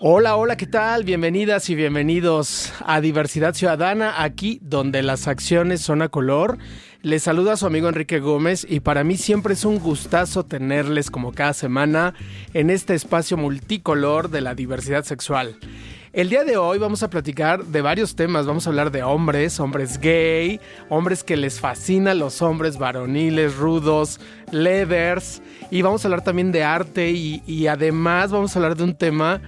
Hola, hola, ¿qué tal? Bienvenidas y bienvenidos a Diversidad Ciudadana, aquí donde las acciones son a color. Les saluda su amigo Enrique Gómez y para mí siempre es un gustazo tenerles como cada semana en este espacio multicolor de la diversidad sexual. El día de hoy vamos a platicar de varios temas. Vamos a hablar de hombres, hombres gay, hombres que les fascinan los hombres varoniles, rudos, leathers. Y vamos a hablar también de arte y, y además vamos a hablar de un tema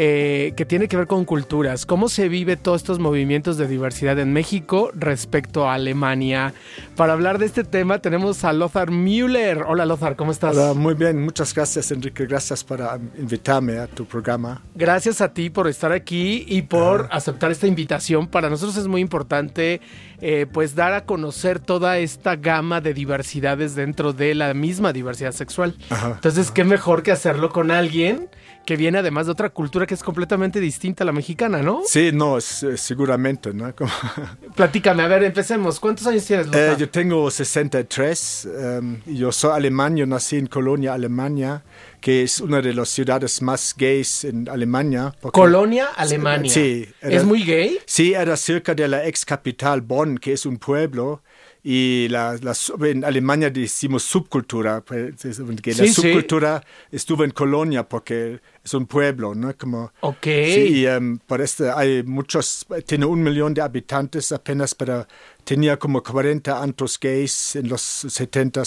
eh, que tiene que ver con culturas. ¿Cómo se vive todos estos movimientos de diversidad en México respecto a Alemania? Para hablar de este tema tenemos a Lothar Müller. Hola Lothar, ¿cómo estás? Hola, muy bien. Muchas gracias Enrique. Gracias por invitarme a tu programa. Gracias a ti por estar aquí y por aceptar esta invitación. Para nosotros es muy importante eh, pues dar a conocer toda esta gama de diversidades dentro de la misma diversidad sexual. Entonces, ¿qué mejor que hacerlo con alguien? que viene además de otra cultura que es completamente distinta a la mexicana, ¿no? Sí, no, es, seguramente, ¿no? Platícame, a ver, empecemos. ¿Cuántos años tienes, eh, Yo tengo 63, um, yo soy alemán, yo nací en Colonia, Alemania, que es una de las ciudades más gays en Alemania. Colonia, Alemania. Sí. ¿Es muy gay? Sí, era cerca de la ex capital Bonn, que es un pueblo y la, en Alemania decimos subcultura, pues, que la subcultura estuvo en Colonia porque es un pueblo, ¿no? Como, ok. Sí, um, por este hay muchos, tiene un millón de habitantes apenas, pero tenía como 40 antros gays en los 70 eh,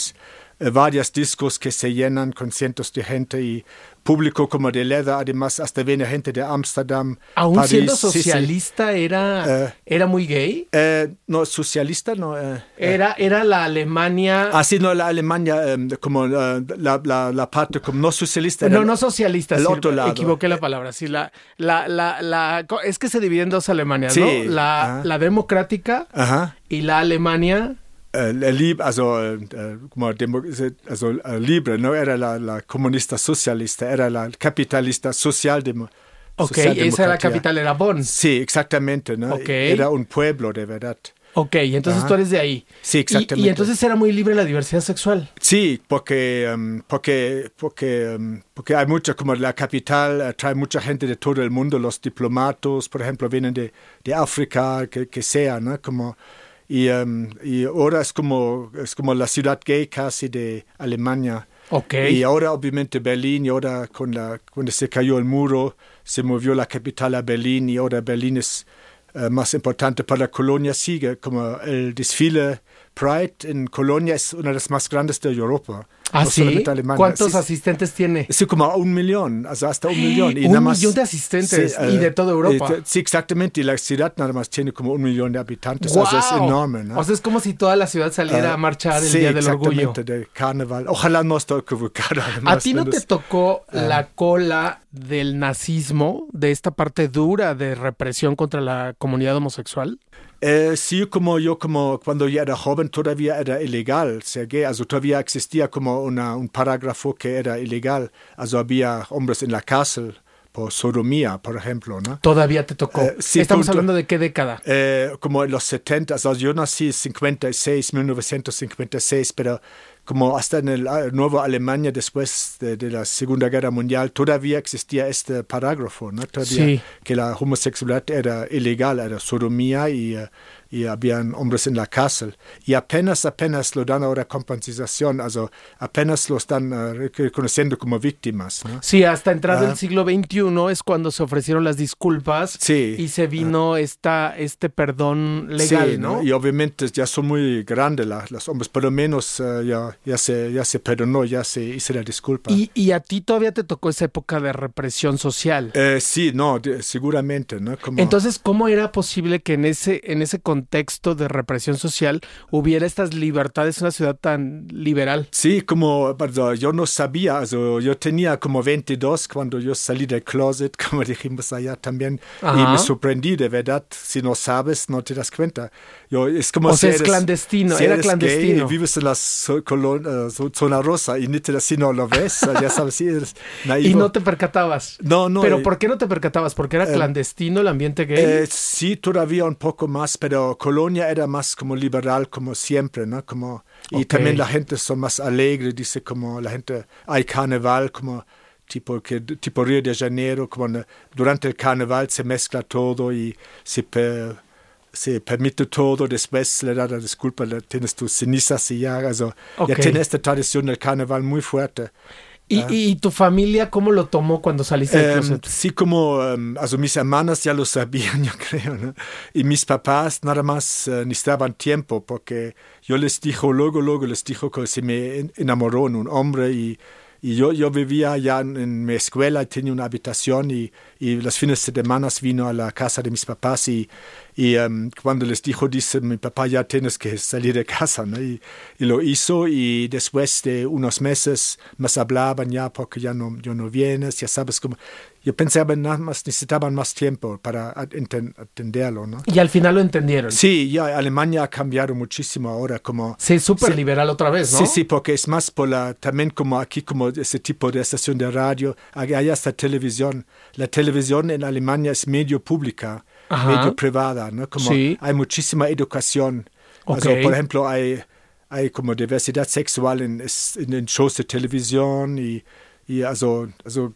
varios discos que se llenan con cientos de gente y público como de Leda, además hasta viene gente de Ámsterdam. Aún París, siendo socialista era, eh, era muy gay. Eh, no, socialista no. era, era la Alemania. Ah, sí, no, la Alemania em, como la, la, la, parte como no socialista. No, no socialista. El otro lado. Equivoqué la palabra. Sí, la, la, la, es que se divide en dos Alemanias, ¿no? La, la democrática y la Alemania also, äh, also äh, libre, no era la, la, comunista socialista, era la capitalista socialdemócrata. Ok, esa era la capital, era Bonn. Sí, exactamente, ¿no? Okay. Era un pueblo de verdad. Ok, entonces tú eres de ahí. Sí, exactamente. Y, y, entonces era muy libre la diversidad sexual. Sí, porque, um, porque, porque, um, porque hay mucha, como la capital uh, trae mucha gente de todo el mundo, los diplomatos, por ejemplo, vienen de, de África, que, que sea, ¿no? Como, y, um, y ahora es como, es como la ciudad gay casi de Alemania. Okay. Y ahora obviamente Berlín, y ahora con la, cuando se cayó el muro, se movió la capital a Berlín y ahora Berlín es uh, más importante para la colonia, sigue como el desfile Pride en Colonia es una de las más grandes de Europa. ¿Ah, sí? ¿Cuántos asistentes tiene? Sí, como un millón, hasta un millón. Y un nada más, millón de asistentes y de toda Europa. sí, exactamente. Y la ciudad nada más tiene como un millón de habitantes. Wow. O sea, es enorme. ¿no? O sea, es como si toda la ciudad saliera a marchar el Día del Orgullo. Sí, de carnaval. Ojalá no esté equivocado. ¿A ti no te tocó la cola del nazismo, de esta parte dura de represión contra la comunidad homosexual? Eh, sí, como yo, como cuando yo era joven, todavía era ilegal ser gay. Also todavía existía como una, un parágrafo que era ilegal. Also había hombres en la cárcel por sodomía, por ejemplo, ¿no? Todavía te tocó. Eh, sí, Estamos hablando de qué década? Eh, como en los 70, also yo nací en 56, 1956, pero como hasta en el ah, nuevo Alemania después de, de, la Segunda Guerra Mundial todavía existía este parágrafo, ¿no? Todavía sí. que la homosexualidad era ilegal, era sodomía y uh, y habían hombres en la cárcel. Y apenas, apenas lo dan ahora compensación, also apenas lo están uh, reconociendo como víctimas. ¿no? Sí, hasta entrado el siglo XXI es cuando se ofrecieron las disculpas sí, y se vino esta, este perdón legal, sí, ¿no? Y obviamente ya son muy grandes la, los hombres, por lo menos uh, ya, ya, se, ya se perdonó, ya se hizo la disculpa. ¿Y, y a ti todavía te tocó esa época de represión social? Eh, sí, no, de, seguramente. ¿no? Como... Entonces, ¿cómo era posible que en ese, en ese contexto contexto de represión social hubiera estas libertades en una ciudad tan liberal. Sí, como yo no sabía, also, yo tenía como 22 cuando yo salí del closet, como dijimos allá también, Ajá. y me sorprendí de verdad, si no sabes, no te das cuenta. Yo, es como o si sea, es eres, clandestino, si era eres clandestino. Gay, vives en la Colonia, zona rosa y ni te así no lo ves, ya sabes, sí, eres Y no te percatabas. No, no. Pero ¿por qué no te percatabas? ¿Porque era clandestino el ambiente gay? sí, todavía un poco más, pero Colonia era más como liberal, como siempre, ¿no? Como, y también la gente son más alegre, dice como la gente, hay carnaval, como tipo, que, tipo Río de Janeiro, como durante el carnaval se mezcla todo y se, se permite todo, después le da la disculpa, tienes tus cenizas y ya, also, ya tiene esta tradición del carnaval muy fuerte. ¿Y, ah. ¿Y, tu familia cómo lo tomó cuando saliste del em, closet? sí, como, um, also mis hermanas ya lo sabían, yo creo, ¿no? Y mis papás nada más uh, necesitaban tiempo, porque yo les dijo, luego, luego les dijo que se me enamoró en un hombre y y yo, yo vivía ya en, mi escuela, tenía una habitación y, y, los fines de semana vino a la casa de mis papás y, y um, cuando les dijo, dice, mi papá ya tienes que salir de casa, ¿no? y, y, lo hizo y después de unos meses más hablaban ya porque ya no, yo no vienes, ya sabes cómo, yo pensaba nada más necesitaban más tiempo para entenderlo, ¿no? Y al final lo entendieron. Sí, ya Alemania ha cambiado muchísimo ahora, como... Sí, súper liberal otra vez, ¿no? Sí, sí, porque es más por la, también como aquí, como ese tipo de estación de radio, hay hasta televisión. La televisión en Alemania es medio pública, medio privada, ¿no? Como sí. hay muchísima educación. Okay. por ejemplo, hay, hay como diversidad sexual en, en, shows de televisión y, y also, also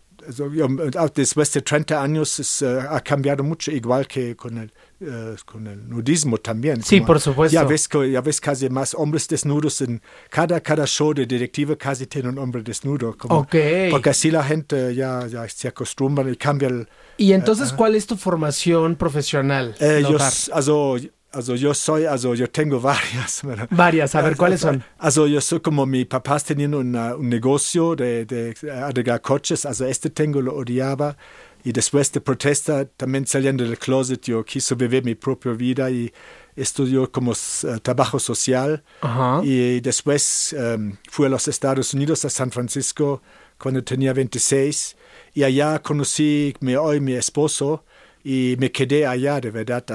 después de 30 años es, ha cambiado mucho, igual que con el, uh, con el nudismo también. Sí, por supuesto. Ya ves, ya ves casi más hombres desnudos en cada, cada show de directiva casi tiene un hombre desnudo. Como, okay. Porque así la gente ya, ya se acostumbra y cambia el... ¿Y entonces uh, cuál es tu formación profesional? Eh, yo, also, Also yo soy, also yo tengo varias. Varias, a ver, ¿cuáles son? Also yo soy como mi papá teniendo una, un negocio de, de arreglar coches, also este tengo lo odiaba y después de protesta también saliendo del closet yo quise vivir mi propia vida y estudió como uh, trabajo social Ajá. y después um, fui a los Estados Unidos, a San Francisco, cuando tenía 26 y allá conocí mi hoy mi esposo y me quedé allá, de verdad.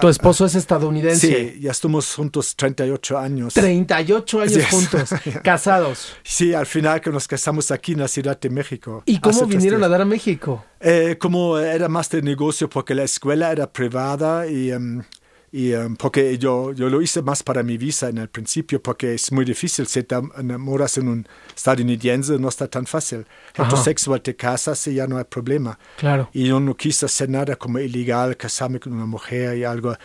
¿Tu esposo es estadounidense? Sí, ya estamos juntos 38 años. 38 años juntos, casados. Sí, al final que nos casamos aquí en la Ciudad de México. ¿Y cómo vinieron a dar a México? Eh, como era más de negocio porque la escuela era privada y um, y um, porque yo, yo lo hice más para mi visa en el principio, porque es muy difícil, si te enamoras en un estadounidense, no está tan fácil. Heterosexual te casas y ya no hay problema. Claro. Y yo no quise hacer nada como ilegal, casarme con una mujer y algo.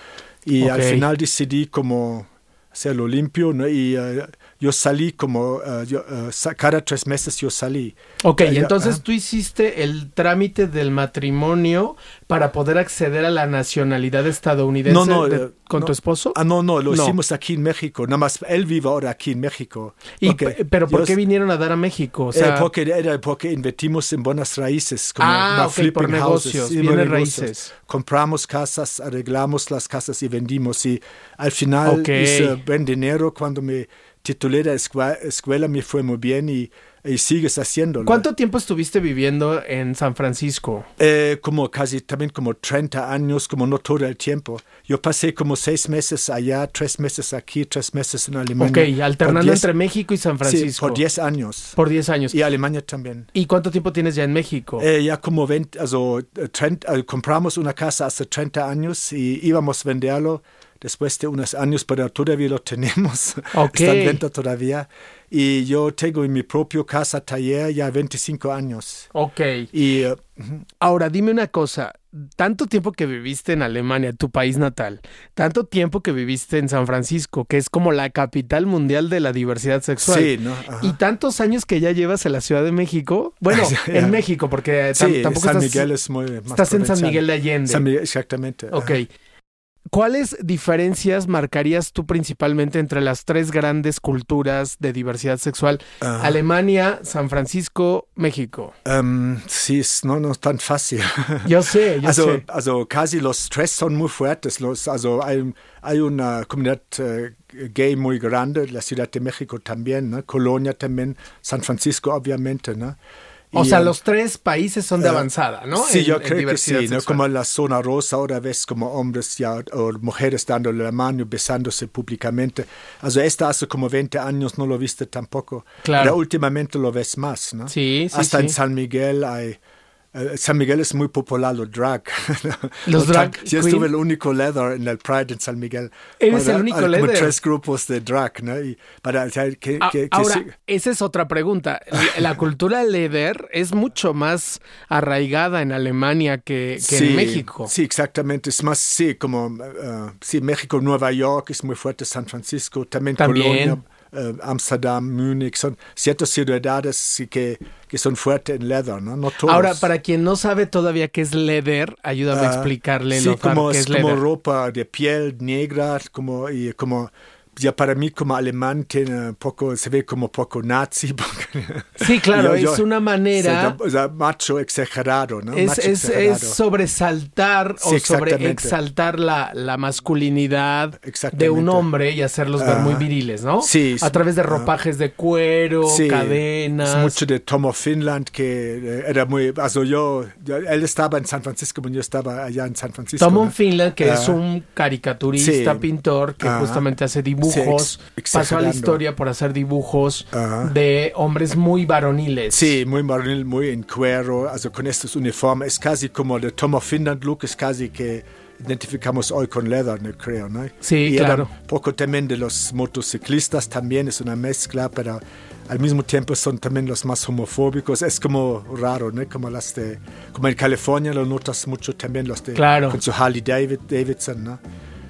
Y al final decidí como hacerlo limpio, ¿no? Y uh, yo salí como, uh, yo, uh, cada tres meses yo salí. Ok, entonces tú hiciste el trámite del matrimonio para poder acceder a la nacionalidad estadounidense no, no, de, con tu esposo. Ah, no, no, lo hicimos aquí en México, nada más él vive ahora aquí en México. Y, ¿Pero por qué vinieron a dar a México? O sea, eh, porque, era porque invertimos en buenas raíces, como ah, okay, por negocios, houses, bienes raíces. Compramos casas, arreglamos las casas y vendimos y al final hice buen dinero cuando me titulé de escuela, me fue muy bien y, y, sigues haciéndolo. ¿Cuánto tiempo estuviste viviendo en San Francisco? Eh, como casi también como 30 años, como no todo el tiempo. Yo pasé como seis meses allá, tres meses aquí, tres meses en Alemania. Ok, alternando entre México y San Francisco. Sí, por 10 años. Por 10 años. Y Alemania también. ¿Y cuánto tiempo tienes ya en México? Eh, ya como 20, also, 30, eh, compramos una casa hace 30 años y íbamos a venderlo después de unos años, pero todavía lo tenemos. Okay. Está en venta todavía. Y yo tengo en mi propio casa taller ya 25 años. Ok. Y, uh, Ahora, dime una cosa. Tanto tiempo que viviste en Alemania, tu país natal, tanto tiempo que viviste en San Francisco, que es como la capital mundial de la diversidad sexual. Sí, ¿no? Y tantos años que ya llevas en la Ciudad de México. Bueno, en México, porque sí, tampoco San estás, Miguel es muy más Estás en San Miguel de Allende. San Miguel, exactamente. Ok. ¿Cuáles diferencias marcarías tú principalmente entre las tres grandes culturas de diversidad sexual? Uh, Alemania, San Francisco, México. Um, sí, no, no es tan fácil. Yo sé, yo also, sé. Also casi los tres son muy fuertes. Los, also hay, hay una comunidad uh, gay muy grande, la Ciudad de México también, ¿no? Colonia también, San Francisco obviamente, ¿no? O sea, los tres países son de avanzada, ¿no? Sí, En- yo creo que sí, ¿no? Como en la zona rosa ahora ves como hombres ya o mujeres dándole la mano, besándose públicamente. Also esto hace como 20 años no lo viste tampoco. Claro. Pero últimamente lo ves más, ¿no? Sí, sí, Hasta sí. en San Miguel hay... eh, San Miguel es muy popular los drag. Los drag Yo estuve el único leather en el Pride en San Miguel. Eres Para- el único hay como leather. tres grupos de drag, ¿no? Y para, o sea, que, A- que- que Ahora, esa es otra pregunta. La, cultura leather es mucho más arraigada en Alemania que, que en México. Sí, exactamente. Es más, sí, como, eh, sí, México, Nueva York es muy fuerte, San Francisco, también, También. Colonia, eh, Amsterdam, Múnich, son ciertas ciudades que, que son fuertes en leather, ¿no? No todos. Ahora, para quien no sabe todavía qué es leather, ayúdame a Ah, explicarle sí, Lothar, como qué es es como leather. ropa de piel negra, como, y como, ya para mí como alemán tiene un poco, se ve como poco nazi. Sí, claro, yo- es yo- una manera... o sea, macho exagerado, ¿no? Es, Macho es, exagerado. es sobresaltar Sí, o sobre exaltar la, la masculinidad de un hombre y hacerlos ver Ajá. muy viriles, ¿no? Sí, A través de ropajes de cuero, Sí, cadenas. Es mucho de Tomo Finland, que eh, era muy. Also yo, yo- él estaba en San Francisco, yo estaba allá en San Francisco. Tom ¿no? Finland, que Ah, es un caricaturista, sí. pintor, que justamente hace dibujos, Ex- pasó a la historia por hacer dibujos Ajá. de hombres muy varoniles. Sí, muy maronil, muy en cuero, also con estos uniformes. Es casi como el Tomo Finland look, es casi que identificamos hoy con leather, ¿no? creo, ¿no? Sí, y claro. un poco también de los motociclistas, también es una mezcla, pero al mismo tiempo son también los más homofóbicos. Es como raro, ¿no? Como las de, como en California lo notas mucho también los de, Claro. con su Harley David, Davidson, ¿no?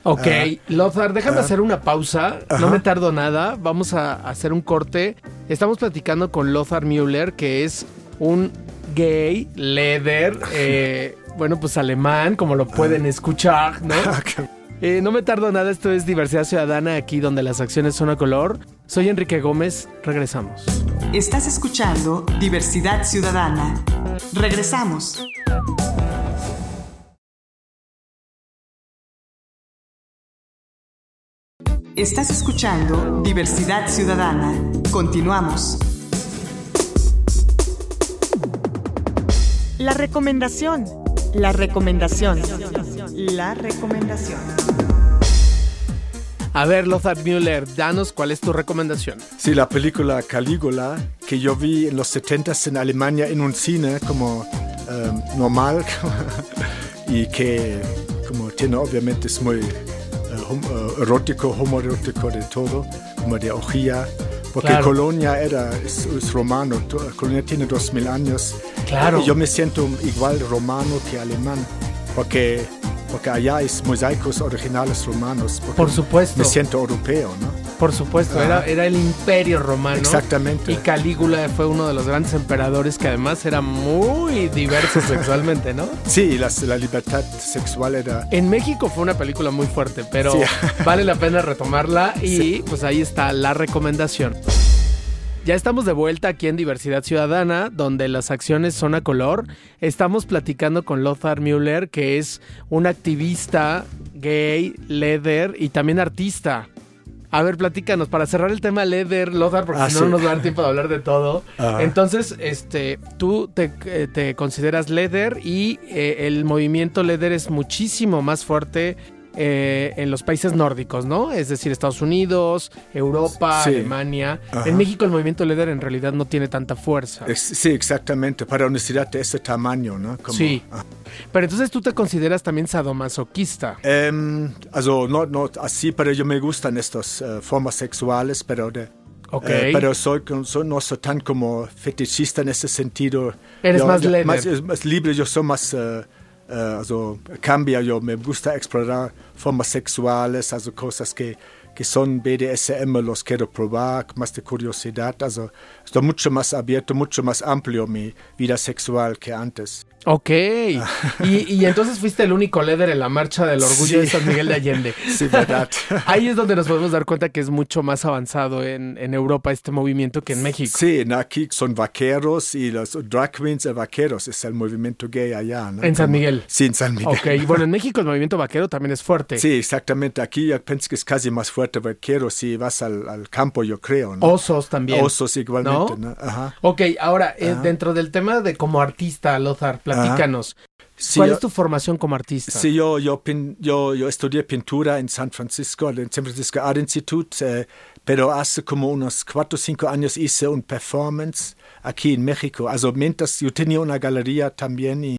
Ok, Ah. Lothar, déjame hacer una pausa. No me tardo nada. Vamos a hacer un corte. Estamos platicando con Lothar Müller, que es un gay, leather, eh, bueno, pues alemán, como lo pueden escuchar, ¿no? Eh, no me tardo nada, esto es Diversidad Ciudadana, aquí donde las acciones son a color. Soy Enrique Gómez, regresamos. Estás escuchando Diversidad Ciudadana. Regresamos. Estás escuchando Diversidad Ciudadana. Continuamos. La recomendación. La recomendación. La recomendación. A ver, Lothar Müller, danos cuál es tu recomendación. Sí, la película Calígula, que yo vi en los 70 en Alemania en un cine como eh, normal y que como tiene obviamente es muy erótico, homoerótico de todo, como de hojía, porque Claro. Colonia era, es, es romano, Colonia tiene 2000 años. Claro. Y yo me siento igual romano que alemán, porque, porque allá es mosaicos originales romanos. Por supuesto. Me siento europeo, ¿no? Por supuesto, Ah. era, era el imperio romano. Exactamente. Y Calígula fue uno de los grandes emperadores que además era muy diverso sexualmente, ¿no? Sí, las- la libertad sexual era... En México fue una película muy fuerte, pero Sí. vale la pena retomarla y pues ahí está la recomendación. Ya estamos de vuelta aquí en Diversidad Ciudadana, donde las acciones son a color. Estamos platicando con Lothar Müller, que es un activista gay, leather y también artista. A ver, platícanos, para cerrar el tema leather, Lothar, porque Ah, si no sí. no nos va a dar tiempo de hablar de todo. Ajá. Entonces, este, tú te, eh, te consideras leather y eh, el movimiento leather es muchísimo más fuerte eh, en los países nórdicos, ¿no? Es decir, Estados Unidos, Europa, Sí. Alemania. Ajá. En México el movimiento leather en realidad no tiene tanta fuerza. Sí, exactamente, para una ciudad de ese tamaño, ¿no? Como- Sí. ah. Pero entonces tú te consideras también sadomasoquista. Em, also, no, no así, pero yo me gustan estas eh, formas sexuales, pero, de, Ok. eh, pero soy, no soy tan como fetichista en ese sentido. Eres Yo- más yo- leather. Más, más libre, yo soy más... eh, also, cambia, yo me gusta explorar formas sexuales, also cosas que, que son BDSM, los quiero probar, más de curiosidad, also estoy mucho más abierto, mucho más amplio mi vida sexual que antes. Ok. y, y, entonces fuiste el único líder en la marcha del orgullo de San Miguel de Allende. Sí, verdad. Ahí es donde nos podemos dar cuenta que es mucho más avanzado en, en Europa este movimiento que en México. Sí, aquí son vaqueros y los drag queens de vaqueros es el movimiento gay allá. ¿no? En San Miguel. Sí, en San Miguel. Ok, y bueno, en México el movimiento vaquero también es fuerte. Sí, exactamente. Aquí yo pienso que es casi más fuerte vaquero si vas al, al campo, yo creo. ¿no? Osos también. Osos igualmente. ¿No? Ajá. Ok, ahora, eh, dentro del tema de como artista, Lothar, platícanos. ¿Cuál es tu formación como artista? Sí, yo, yo, yo, yo estudié pintura en San Francisco, en San Francisco Art Institute, eh, pero hace como unos cuatro o cinco años hice un performance aquí en México. Also, mientras yo tenía una galería también. Y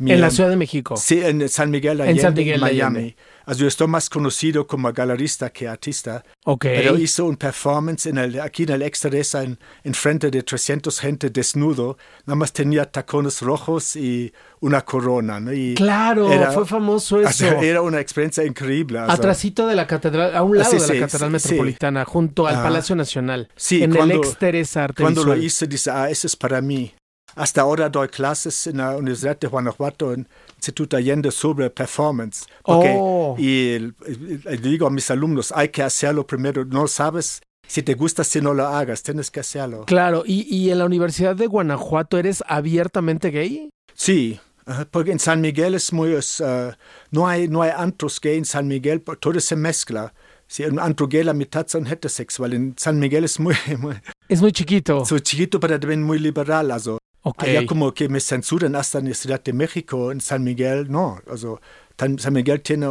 en la Ciudad de México. Sí, en San Miguel Allende, en San Miguel Miami. Also, yo estoy más conocido como galerista que artista. Okay. Pero hizo un performance en el, aquí en el Extresa en, en, frente de 300 gente desnudo. Nada más tenía tacones rojos y una corona. ¿no? Y claro, fue famoso eso. era una experiencia increíble. Atrasito de la catedral, a un lado de la catedral metropolitana, junto al Palacio Nacional. Sí, en cuando, el Exteresa Arte Cuando Visual. lo hice, dice, ah, eso es para mí. Hasta ahora doy clases en la Universidad de Guanajuato, en Instituto Allende, sobre performance. Porque, oh. Y el, digo a mis alumnos, hay que hacerlo primero. No sabes si te gusta, si no lo hagas, tienes que hacerlo. Claro, ¿y, y en la Universidad de Guanajuato eres abiertamente gay? Sí, porque en San Miguel es muy... Es, uh, no, hay, no hay antros gay en San Miguel, todo se mezcla. Si en antro gay la mitad son heterosexuales. En San Miguel es muy... muy es muy chiquito. So chiquito, pero también muy liberal. Also, Okay. Allá como que me censuran hasta en la Ciudad de México, en San Miguel, no. Also, San Miguel tiene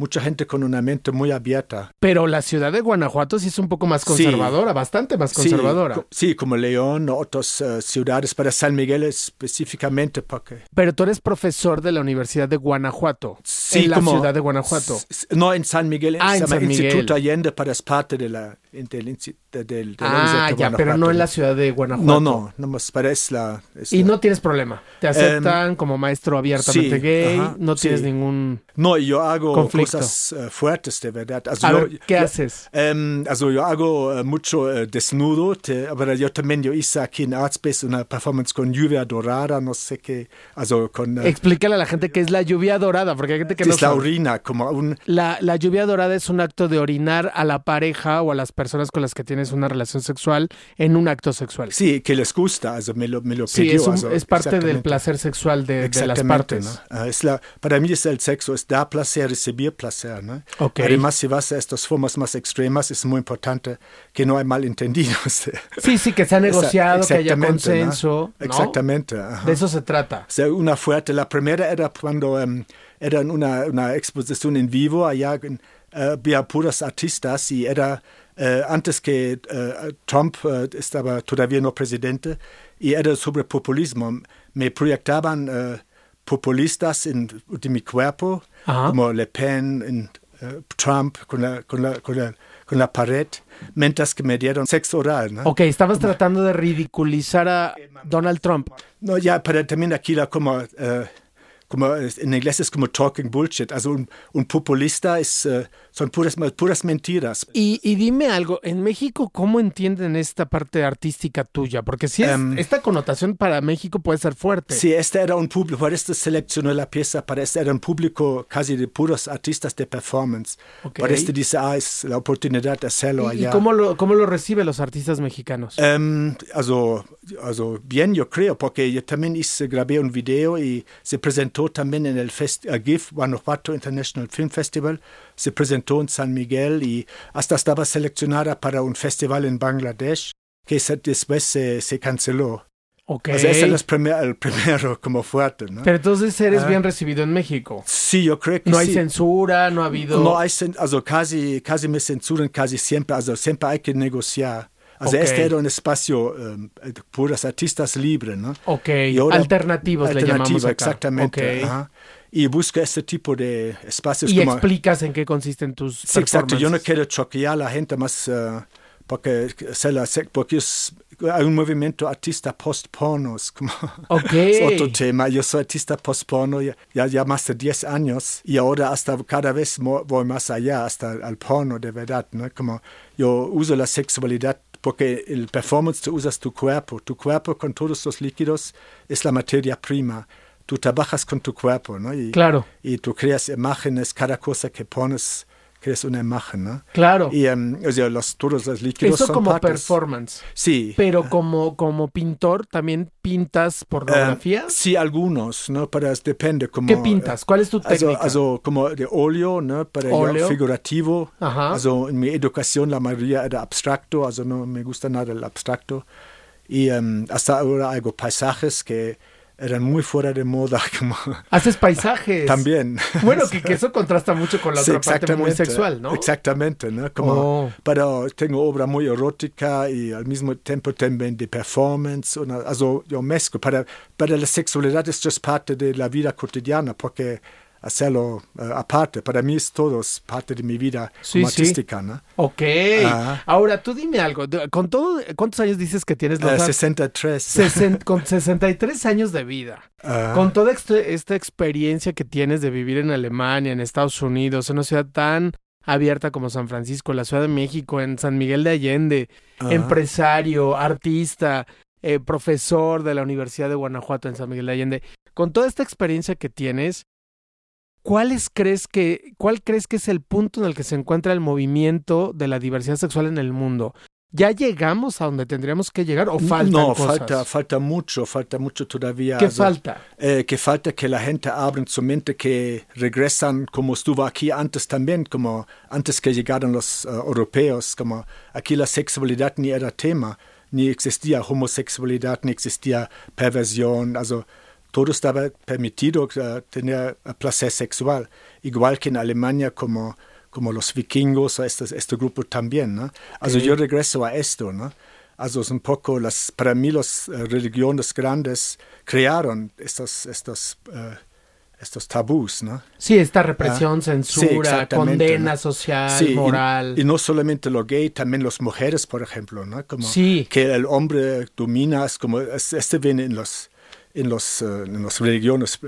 mucha gente con una mente muy abierta. Pero la ciudad de Guanajuato sí es un poco más conservadora, sí. bastante más conservadora. Sí, sí como León o otras uh, ciudades, para San Miguel específicamente porque... Pero tú eres profesor de la Universidad de Guanajuato, sí, en la como, ciudad de Guanajuato. No, en San Miguel, ah, en San Instituto Miguel. Allende, para es parte de la, del, del, del, Ah, de ya, pero no en la ciudad de Guanajuato. No, no, no más para es la... Es y la, no tienes problema. Te aceptan um, como maestro abiertamente sí, gay, ajá, no tienes sí. ningún No, yo hago conflicto. cosas uh, fuertes de verdad. Also, A yo, ver, ¿qué yo, haces? Um, also yo hago uh, mucho uh, desnudo, te, pero yo también yo hice aquí en Artspace una performance con lluvia dorada, no sé qué, also con... Explícale a la gente qué es la lluvia dorada, porque hay gente que no es la sabe. orina, como un... La, la lluvia dorada es un acto de orinar a la pareja o a las personas con las que tienes una relación sexual en un acto sexual. Sí, que les gusta, also me lo, me lo Sí, pidió, es, un- also, es parte del placer sexual de, de las partes. ¿no? Ah, es la, para mí es el sexo, es dar placer, recibir placer. ¿no? Ok. Además, si vas a estas formas más extremas, es muy importante que no hay malentendidos. Sí, sí, que se ha negociado, que haya consenso. ¿no? Exactamente. ajá. De eso se trata. O sea, una fuerte. La primera era cuando um, era una, una exposición en vivo, allá en, uh, había puros artistas y era uh, antes que uh, Trump estaba todavía no presidente y era sobre populismo. Me proyectaban populistas en, de mi cuerpo, Ajá. como Le Pen, en, Trump con la, con, la, con, la, con la pared, mientras que me dieron sexo oral. ¿no? Ok, estabas tratando de ridiculizar a Donald Trump. No, ya, pero también aquí la como, eh, como en inglés es como talking bullshit. Also un, un populista es, eh, son puras, puras mentiras. Y, y dime algo, en México, ¿cómo entienden esta parte artística tuya? Porque si es, Em, esta connotación para México puede ser fuerte. Sí, este era un público, por esto seleccionó la pieza, para este era un público casi de puros artistas de performance. Ok. Por este dice, ah, es la oportunidad de hacerlo ¿Y, y allá. cómo, lo, cómo lo reciben los artistas mexicanos? Ähm, also, also bien, yo creo, porque yo también hice, grabé un video y se presentó también en el fest, uh, GIF, Guanajuato International Film Festival, se presentó en San Miguel y hasta estaba seleccionada para un festival en Bangladesh, que se- después se, se canceló. ok. O sea, ese es el, primer- el primero como fuerte, ¿no? Pero entonces eres Ah. bien recibido en México. sí, yo creo que No hay sí. censura, no ha habido... No hay, also casi, casi me censuran casi siempre, also siempre hay que negociar. Also Ok. este era un espacio um, de puros artistas libres, ¿no? Ok, Y ahora- alternativos le llamamos acá. exactamente. Ok. ajá. Y busca este tipo de espacios Y como... explicas en qué consisten tus Sí, exacto. Yo no quiero choquear a la gente más eh, porque, se la, porque es- hay un movimiento artista post-pornos. Como, Ok. es otro tema. Yo soy artista post-porno ya, ya, ya más de 10 años y ahora hasta cada vez voy más allá, hasta al porno de verdad. ¿no? Como yo uso la sexualidad porque el performance tú usas tu cuerpo. Tu cuerpo con todos los líquidos es la materia prima. tú trabajas con tu cuerpo, ¿no? Y, Claro. y tú creas imágenes, cada cosa que pones, creas una imagen, ¿no? Claro. Y em, o sea, los, todos los líquidos Eso son como partes. performance. Sí. Pero como, como pintor, ¿también pintas pornografía? Eh, sí, algunos, ¿no? Pero depende. Como, ¿Qué pintas? ¿Cuál es tu eh, Also, técnica? also como de óleo, ¿no? Para Óleo. figurativo. Ajá. Also en mi educación la mayoría era abstracto, also no me gusta nada el abstracto. Y em, hasta ahora hago paisajes que eran muy fuera de moda, como Haces paisajes. también. Bueno, que, que eso contrasta mucho con la Sí, otra parte muy sexual, ¿no? Exactamente, ¿no? Como, Oh. Pero tengo obra muy erótica y al mismo tiempo también de performance. Una, also yo mezclo. Para, para la sexualidad esto es parte de la vida cotidiana porque hacerlo eh, aparte, para mí es todo es parte de mi vida Sí, como sí. artística, ¿no? Ok. Ah. Ahora, tú dime algo. Con todo, ¿cuántos años dices que tienes? Eh, Lothar? 63. Sesen- con 63 años de vida. Con toda este- esta experiencia que tienes de vivir en Alemania, en Estados Unidos, en una ciudad tan abierta como San Francisco, la Ciudad de México, en San Miguel de Allende, empresario, artista, eh, profesor de la Universidad de Guanajuato en San Miguel de Allende, con toda esta experiencia que tienes, ¿cuáles crees que, ¿cuál crees que es el punto en el que se encuentra el movimiento de la diversidad sexual en el mundo? ¿Ya llegamos a donde tendríamos que llegar o faltan no, cosas? falta, falta mucho, falta mucho todavía. ¿Qué Also, falta? eh, que falta que la gente abra su mente, que regresan como estuvo aquí antes también, como antes que llegaron los eh, europeos, como aquí la sexualidad ni era tema, ni existía homosexualidad, ni existía perversión, also todo estaba permitido tener eh, placer sexual, igual que en Alemania como como los vikingos o este, este grupo también, ¿no? Also Ok. yo regreso a esto, ¿no? Also es un poco las, para mí las eh, religiones grandes crearon estos, estos, eh, estos tabús, ¿no? Sí, esta represión, Ah, sí, censura, exactamente, condena ¿no? social, Sí, y- moral. Y, no solamente lo gay, también las mujeres, por ejemplo, ¿no? Como Sí. que el hombre domina, es como, es- este viene en los, en los, eh, en las religiones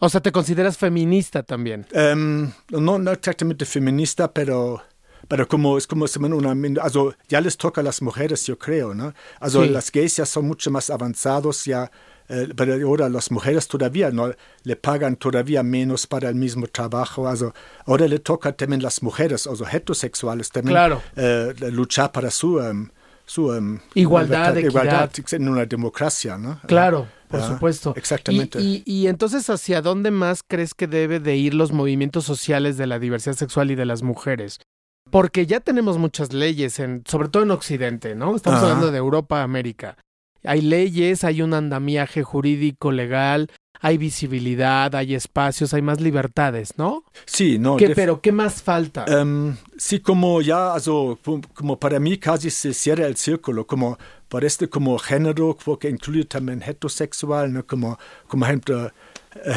O sea, te consideras feminista también. Ähm, no, no exactamente feminista, pero, pero como es como una, also ya les toca a las mujeres, yo creo, ¿no? Also Sí. las gays ya son mucho más avanzados, ya, eh, pero ahora las mujeres todavía no le pagan todavía menos para el mismo trabajo, also ahora le toca también las mujeres, also heterosexuales también, Claro. eh, luchar para su, em, su em, Igualdad, libertad- igualdad en una democracia, ¿no? Claro, por Ah, supuesto. exactamente. Y, y, y entonces, ¿hacia dónde más crees que debe de ir los movimientos sociales de la diversidad sexual y de las mujeres? Porque ya tenemos muchas leyes, en, sobre todo en Occidente, ¿no? Estamos hablando de Europa, América. Hay leyes, hay un andamiaje jurídico, legal, hay visibilidad, hay espacios, hay más libertades, ¿no? Sí, no. ¿Qué, def- pero, ¿qué más falta? Ähm, sí, como ya, also, como para mí casi se cierra el círculo, como para este como género, porque incluye también heterosexual, ¿no? Como, como ejemplo, eh,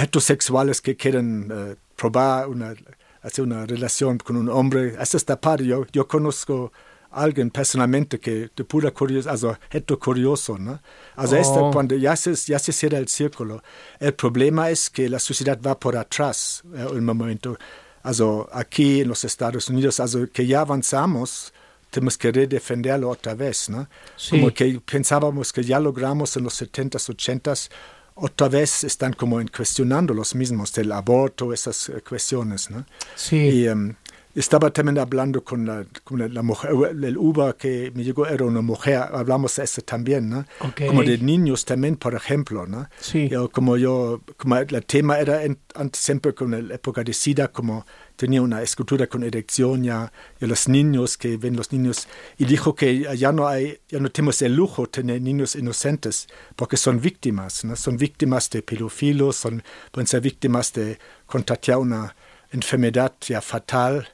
heterosexuales que quieren eh, probar una, hacer una relación con un hombre. Hasta esta parte, yo, yo conozco alguien personalmente que de pura curiosidad, also hetero curioso, ¿no? Also Oh. cuando ya se, ya se cierra el círculo, el problema es que la sociedad va por atrás eh, en un momento. Also aquí en los Estados Unidos, also que ya avanzamos, tenemos que redefenderlo otra vez, ¿no? Sí. Como que pensábamos que ya logramos en los 70s, 80s, otra vez están como en cuestionando los mismos del aborto, esas eh, cuestiones, ¿no? sí. Y em, estaba también hablando con la, con la- la mujer, el Uber que me llegó era una mujer, hablamos de eso también, ¿no? Como de niños también, por ejemplo, ¿no? Sí. Yo, como yo, como el tema era en- antes siempre con la época de SIDA, como tenía una escultura con erección ya, y los niños que ven los niños, y dijo que ya no hay, ya no tenemos el lujo de tener niños inocentes, porque son víctimas, ¿no? Son víctimas de pedofilos, son, pueden ser víctimas de contratar una enfermedad ya fatal,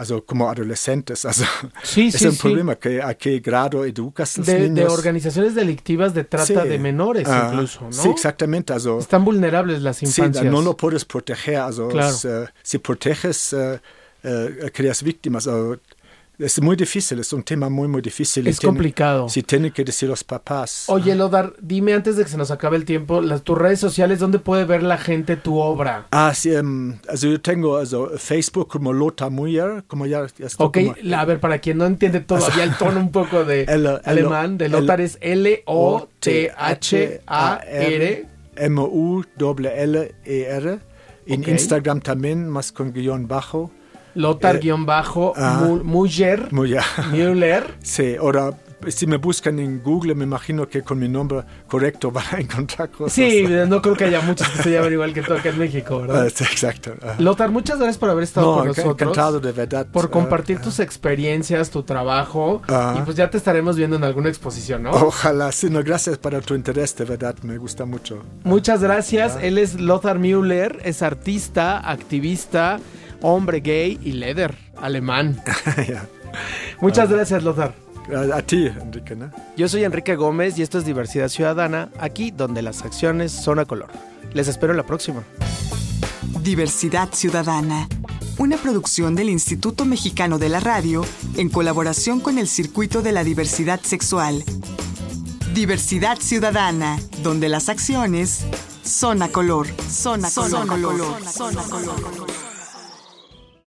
also como adolescentes, also Sí, es sí, un sí. problema que a qué grado educas los de, de niños. organizaciones delictivas de trata Sí. de menores Ah, incluso, ¿no? Sí, exactamente, also Están vulnerables las Sí, infancias. no lo puedes proteger. Also, Claro. es, eh, si proteges, eh, creas víctimas. Es muy difícil, es un tema muy, muy difícil. y es tiene- complicado. Si tienen que decir los papás. Oye, Lodar, dime antes de que se nos acabe el tiempo, las, tus redes sociales, ¿dónde puede ver la gente tu obra? Ah, sí, em, also yo tengo also, Facebook como Lothar Muyer, como ya, ya está Ok, como- la- a ver, para quien no entiende todavía el tono un poco de El- el- alemán, de Lothar es L-O-T-H-A-R. M-U-L-L-E-R. En. Instagram también, más con guion bajo. Lothar-Muller, ah. Muy ya. Müller. Sí, ahora si me buscan en Google, me imagino que con mi nombre correcto van a encontrar cosas. Sí, no creo que haya muchos que se llamen igual que tú acá en México, Ah, ¿verdad? sí, exacto. Ah. Lothar, muchas gracias por haber estado No, con nosotros. encantado de verdad. Por Ah, compartir tus experiencias, tu trabajo. Ah. Y pues ya te estaremos viendo en alguna exposición, ¿no? Ojalá, sí, no, gracias para tu interés, de verdad, me gusta mucho. Muchas gracias. Ah. Él es Lothar Müller, es artista, activista, hombre gay y leather, alemán. Muchas gracias, Lothar. A, a ti, Enrique, ¿no? Yo soy Enrique Gómez y esto es Diversidad Ciudadana, aquí donde las acciones son a color. Les espero en la próxima. Diversidad Ciudadana, una producción del Instituto Mexicano de la Radio en colaboración con el Circuito de la Diversidad Sexual. Diversidad Ciudadana, donde las acciones son a color, son a color, son a color, son a color.